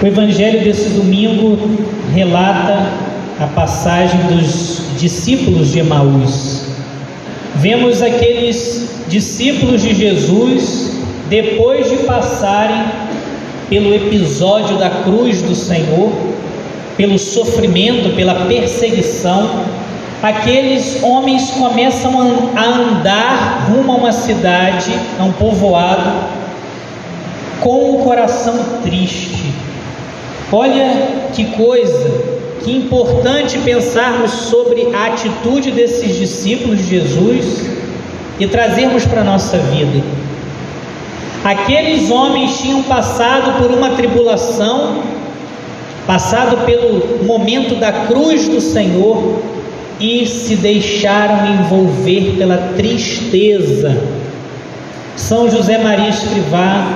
O evangelho desse domingo relata a passagem dos discípulos de Emaús. Vemos aqueles discípulos de Jesus, depois de passarem pelo episódio da cruz do Senhor, pelo sofrimento, pela perseguição, aqueles homens começam a andar rumo a uma cidade, a um povoado, com o coração triste. Olha que coisa, que importante pensarmos sobre a atitude desses discípulos de Jesus e trazermos para a nossa vida. Aqueles homens tinham passado por uma tribulação, passado pelo momento da cruz do Senhor e se deixaram envolver pela tristeza. São José Maria Escrivá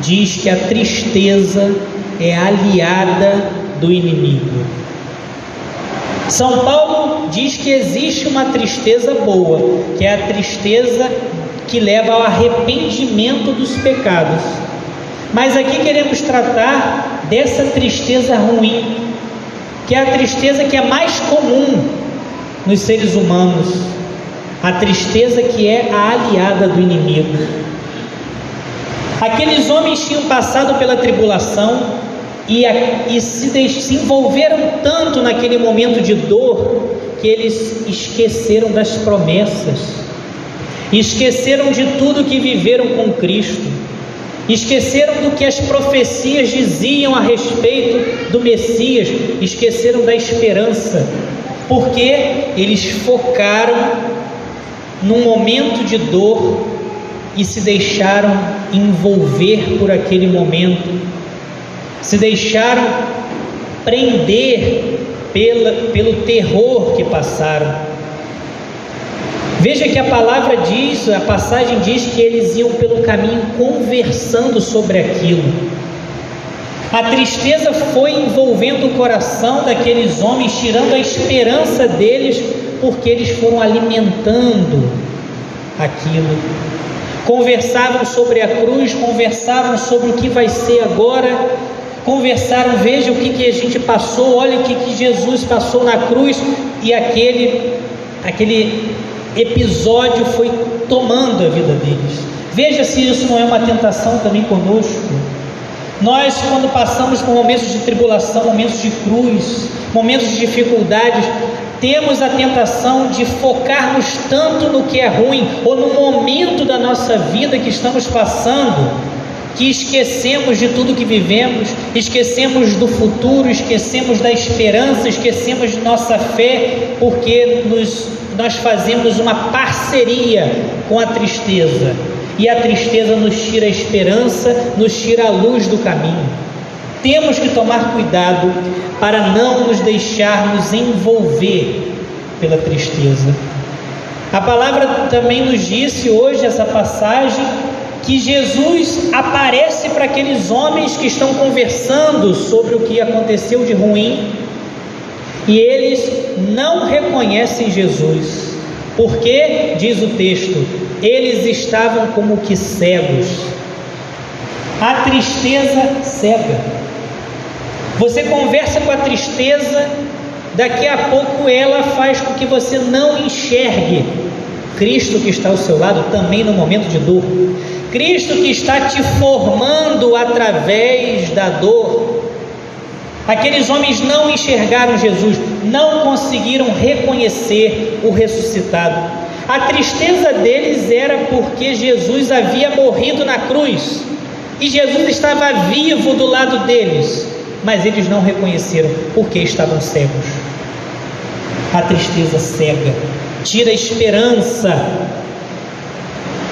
diz que a tristeza é aliada do inimigo. São Paulo diz que existe uma tristeza boa, que é a tristeza que leva ao arrependimento dos pecados. Mas aqui queremos tratar dessa tristeza ruim, que é a tristeza que é mais comum nos seres humanos, a tristeza que é a aliada do inimigo. Aqueles homens tinham passado pela tribulação, e, e se, se envolveram tanto naquele momento de dor que eles esqueceram das promessas, esqueceram de tudo que viveram com Cristo, esqueceram do que as profecias diziam a respeito do Messias, esqueceram da esperança, porque eles focaram num momento de dor e se deixaram envolver por aquele momento se deixaram prender pela, pelo terror que passaram. Veja que a palavra diz, a passagem diz que eles iam pelo caminho conversando sobre aquilo. A tristeza foi envolvendo o coração daqueles homens, tirando a esperança deles, porque eles foram alimentando aquilo. Conversavam sobre a cruz, conversavam sobre o que vai ser agora, conversaram, veja o que, que a gente passou, olha o que, que Jesus passou na cruz, e aquele, aquele episódio foi tomando a vida deles. Veja se isso não é uma tentação também conosco. Nós, quando passamos por momentos de tribulação, momentos de cruz, momentos de dificuldades, temos a tentação de focarmos tanto no que é ruim ou no momento da nossa vida que estamos passando, que esquecemos de tudo que vivemos, esquecemos do futuro, esquecemos da esperança, esquecemos de nossa fé, porque nos, nós fazemos uma parceria com a tristeza. E a tristeza nos tira a esperança, nos tira a luz do caminho. Temos que tomar cuidado para não nos deixarmos envolver pela tristeza. A palavra também nos disse hoje, essa passagem, que Jesus aparece para aqueles homens que estão conversando sobre o que aconteceu de ruim e eles não reconhecem Jesus, porque, diz o texto, eles estavam como que cegos. A tristeza cega. Você conversa com a tristeza, daqui a pouco ela faz com que você não enxergue Cristo que está ao seu lado também no momento de dor. Cristo que está te formando através da dor. Aqueles homens não enxergaram Jesus, não conseguiram reconhecer o ressuscitado. A tristeza deles era porque Jesus havia morrido na cruz e Jesus estava vivo do lado deles, mas eles não reconheceram porque estavam cegos. A tristeza cega tira a esperança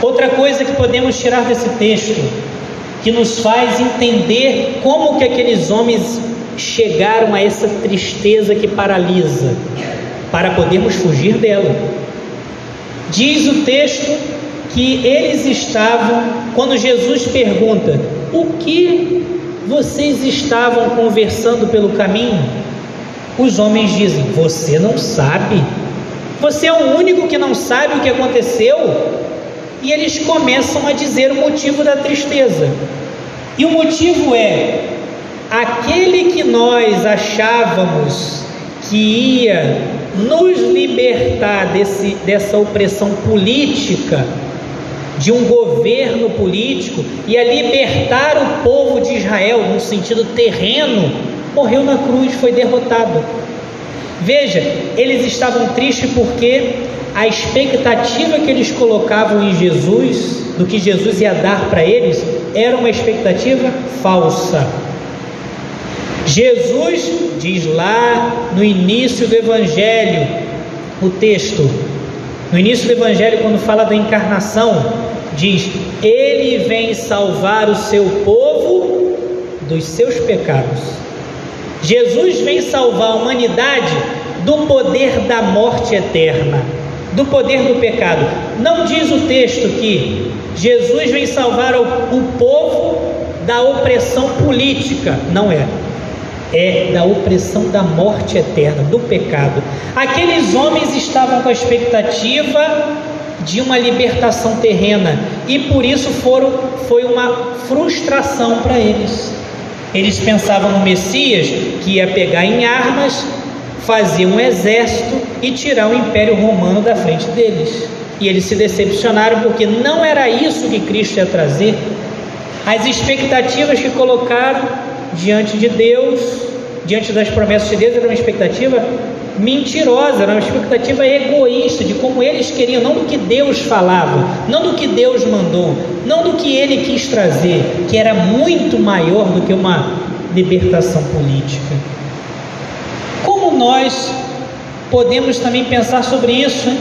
Outra coisa que podemos tirar desse texto, que nos faz entender como que aqueles homens chegaram a essa tristeza que paralisa, para podermos fugir dela. Diz o texto que eles estavam, quando Jesus pergunta: O que vocês estavam conversando pelo caminho? Os homens dizem: Você não sabe. Você é o único que não sabe o que aconteceu e eles começam a dizer o motivo da tristeza. E o motivo é: aquele que nós achávamos que ia nos libertar desse, dessa opressão política, de um governo político, ia libertar o povo de Israel, no sentido terreno, morreu na cruz, foi derrotado. Veja, eles estavam tristes porque a expectativa que eles colocavam em Jesus, do que Jesus ia dar para eles, era uma expectativa falsa. Jesus diz lá no início do Evangelho, o texto, no início do Evangelho, quando fala da encarnação, diz: Ele vem salvar o seu povo dos seus pecados. Jesus vem salvar a humanidade do poder da morte eterna, do poder do pecado. Não diz o texto que Jesus vem salvar o, o povo da opressão política, não é é da opressão da morte eterna, do pecado. Aqueles homens estavam com a expectativa de uma libertação terrena e por isso foram, foi uma frustração para eles. Eles pensavam no Messias que ia pegar em armas, fazer um exército e tirar o Império Romano da frente deles. E eles se decepcionaram porque não era isso que Cristo ia trazer. As expectativas que colocaram diante de Deus, diante das promessas de Deus, era uma expectativa mentirosa, uma expectativa egoísta de como eles queriam, não do que Deus falava, não do que Deus mandou, não do que ele quis trazer, que era muito maior do que uma libertação política. Como nós podemos também pensar sobre isso? Hein?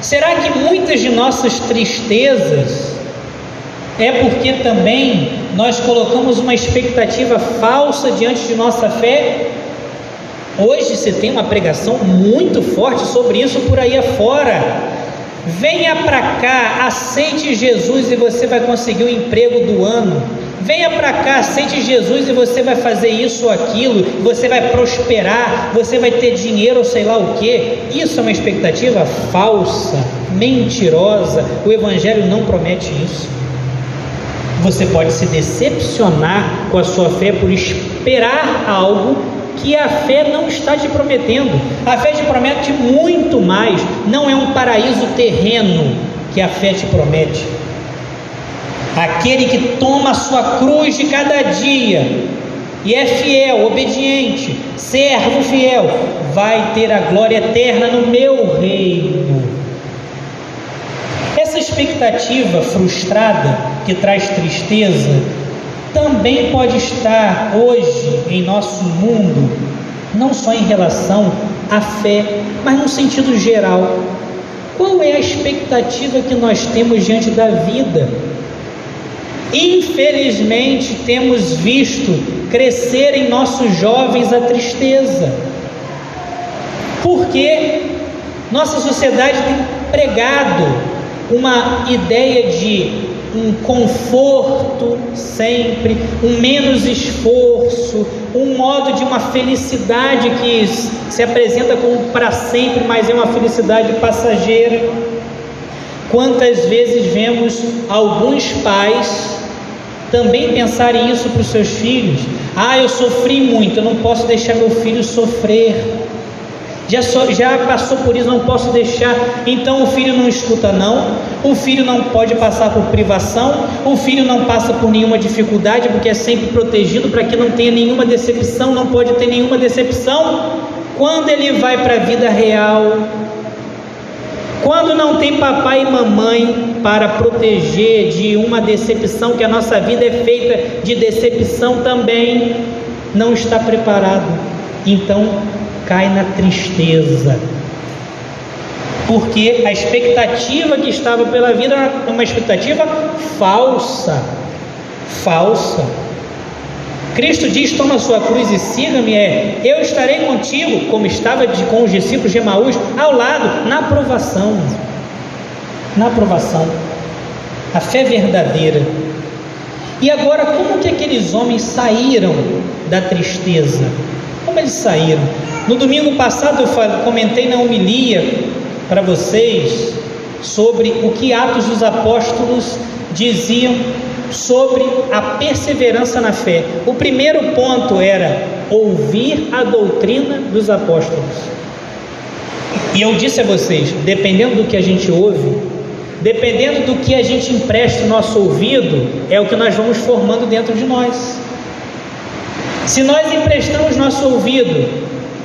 Será que muitas de nossas tristezas é porque também nós colocamos uma expectativa falsa diante de nossa fé. Hoje se tem uma pregação muito forte sobre isso por aí afora. Venha para cá, aceite Jesus e você vai conseguir o emprego do ano. Venha para cá, aceite Jesus e você vai fazer isso ou aquilo, você vai prosperar, você vai ter dinheiro ou sei lá o que. Isso é uma expectativa falsa, mentirosa. O Evangelho não promete isso. Você pode se decepcionar com a sua fé por esperar algo que a fé não está te prometendo. A fé te promete muito mais. Não é um paraíso terreno que a fé te promete. Aquele que toma a sua cruz de cada dia e é fiel, obediente, servo fiel, vai ter a glória eterna no meu reino. Essa expectativa frustrada que traz tristeza também pode estar hoje em nosso mundo, não só em relação à fé, mas no sentido geral. Qual é a expectativa que nós temos diante da vida? Infelizmente, temos visto crescer em nossos jovens a tristeza, porque nossa sociedade tem pregado uma ideia de um conforto sempre, um menos esforço, um modo de uma felicidade que se apresenta como para sempre, mas é uma felicidade passageira. Quantas vezes vemos alguns pais também pensarem isso para os seus filhos? Ah, eu sofri muito, eu não posso deixar meu filho sofrer já, so, já passou por isso, não posso deixar. Então o filho não escuta, não. O filho não pode passar por privação. O filho não passa por nenhuma dificuldade, porque é sempre protegido para que não tenha nenhuma decepção. Não pode ter nenhuma decepção. Quando ele vai para a vida real, quando não tem papai e mamãe para proteger de uma decepção, que a nossa vida é feita de decepção também, não está preparado. Então, cai na tristeza. Porque a expectativa que estava pela vida era uma expectativa falsa. Falsa. Cristo diz: Toma sua cruz e siga-me. É, eu estarei contigo, como estava de, com os discípulos de Emaús, ao lado, na aprovação. Na aprovação. A fé verdadeira. E agora, como que aqueles homens saíram da tristeza? Como eles saíram? No domingo passado eu comentei na homilia para vocês sobre o que Atos dos Apóstolos diziam sobre a perseverança na fé. O primeiro ponto era ouvir a doutrina dos apóstolos. E eu disse a vocês, dependendo do que a gente ouve, dependendo do que a gente empresta o nosso ouvido, é o que nós vamos formando dentro de nós. Se nós emprestamos nosso ouvido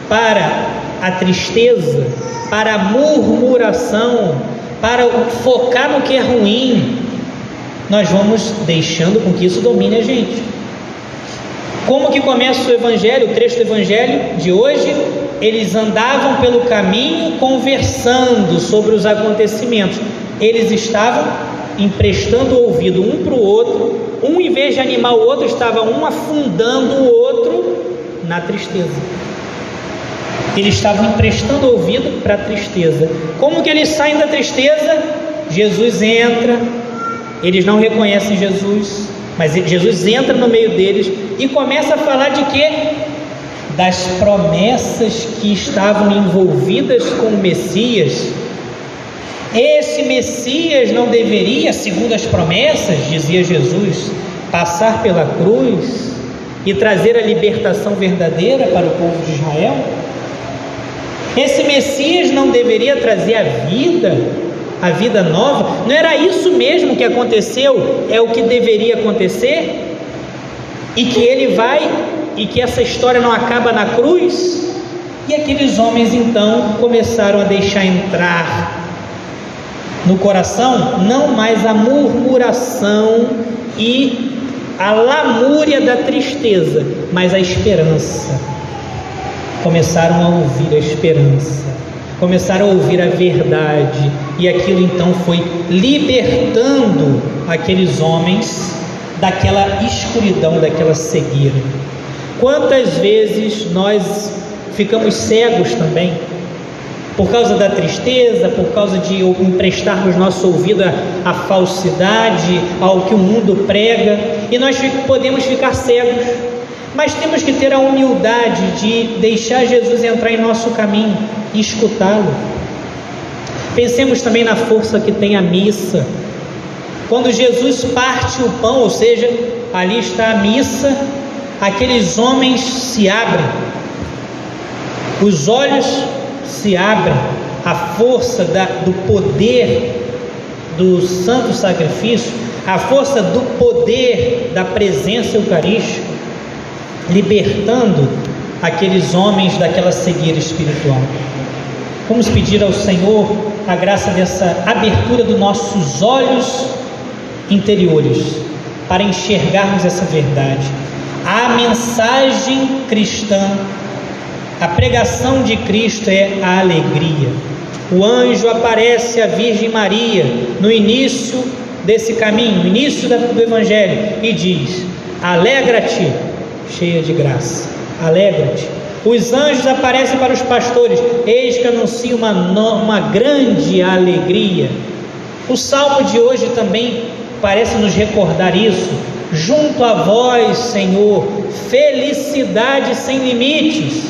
para a tristeza, para a murmuração, para focar no que é ruim, nós vamos deixando com que isso domine a gente. Como que começa o evangelho, o trecho do evangelho de hoje? Eles andavam pelo caminho conversando sobre os acontecimentos. Eles estavam emprestando o ouvido um para o outro, um em vez de animar o outro, estava um afundando o outro na tristeza. Eles estavam emprestando ouvido para a tristeza. Como que eles saem da tristeza? Jesus entra, eles não reconhecem Jesus, mas Jesus entra no meio deles e começa a falar de quê? Das promessas que estavam envolvidas com o Messias. Esse Messias não deveria, segundo as promessas, dizia Jesus, passar pela cruz e trazer a libertação verdadeira para o povo de Israel? Esse Messias não deveria trazer a vida a vida nova? Não era isso mesmo que aconteceu? É o que deveria acontecer? E que ele vai e que essa história não acaba na cruz? E aqueles homens então começaram a deixar entrar no coração não mais a murmuração e a lamúria da tristeza, mas a esperança. Começaram a ouvir a esperança começaram a ouvir a verdade, e aquilo então foi libertando aqueles homens daquela escuridão, daquela cegueira. Quantas vezes nós ficamos cegos também, por causa da tristeza, por causa de emprestarmos nosso ouvido à, à falsidade, ao que o mundo prega, e nós podemos ficar cegos mas temos que ter a humildade de deixar Jesus entrar em nosso caminho e escutá-lo. Pensemos também na força que tem a missa. Quando Jesus parte o pão, ou seja, ali está a missa, aqueles homens se abrem, os olhos se abrem, a força da, do poder do santo sacrifício, a força do poder da presença eucarística libertando aqueles homens daquela cegueira espiritual. Vamos pedir ao Senhor a graça dessa abertura dos nossos olhos interiores para enxergarmos essa verdade. A mensagem cristã, a pregação de Cristo é a alegria. O anjo aparece à Virgem Maria no início desse caminho, no início do Evangelho, e diz: Alegra-te, cheia de graça. Alegra-te. Os anjos aparecem para os pastores, eis que anuncia uma, uma grande alegria. O salmo de hoje também parece nos recordar isso. Junto a vós, Senhor, felicidade sem limites.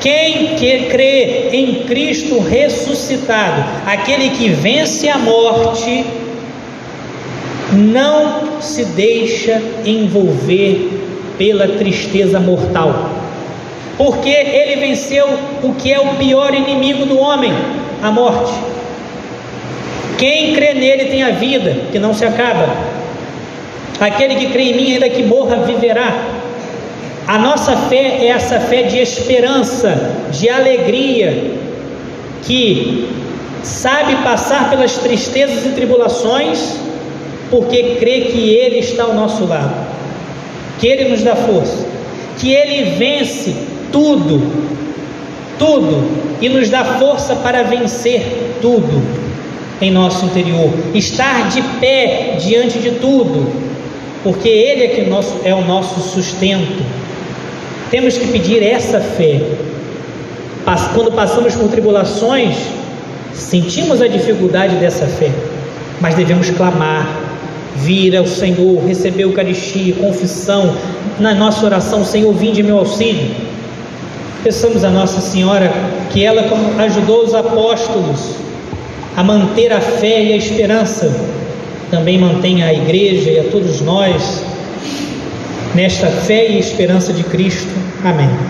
Quem que crê em Cristo ressuscitado, aquele que vence a morte, não se deixa envolver pela tristeza mortal. Porque ele venceu o que é o pior inimigo do homem, a morte. Quem crê nele tem a vida que não se acaba. Aquele que crê em mim, ainda que morra, viverá. A nossa fé é essa fé de esperança, de alegria, que sabe passar pelas tristezas e tribulações, porque crê que Ele está ao nosso lado que Ele nos dá força, que Ele vence tudo, tudo, e nos dá força para vencer tudo em nosso interior, estar de pé diante de tudo, porque Ele é, que nosso, é o nosso sustento. Temos que pedir essa fé. Quando passamos por tribulações, sentimos a dificuldade dessa fé, mas devemos clamar, vir ao Senhor, receber Eucaristia, confissão, na nossa oração, Senhor, vinde meu auxílio. Peçamos a Nossa Senhora que ela, ajudou os apóstolos a manter a fé e a esperança, também mantenha a igreja e a todos nós nesta fé e esperança de Cristo. Amém.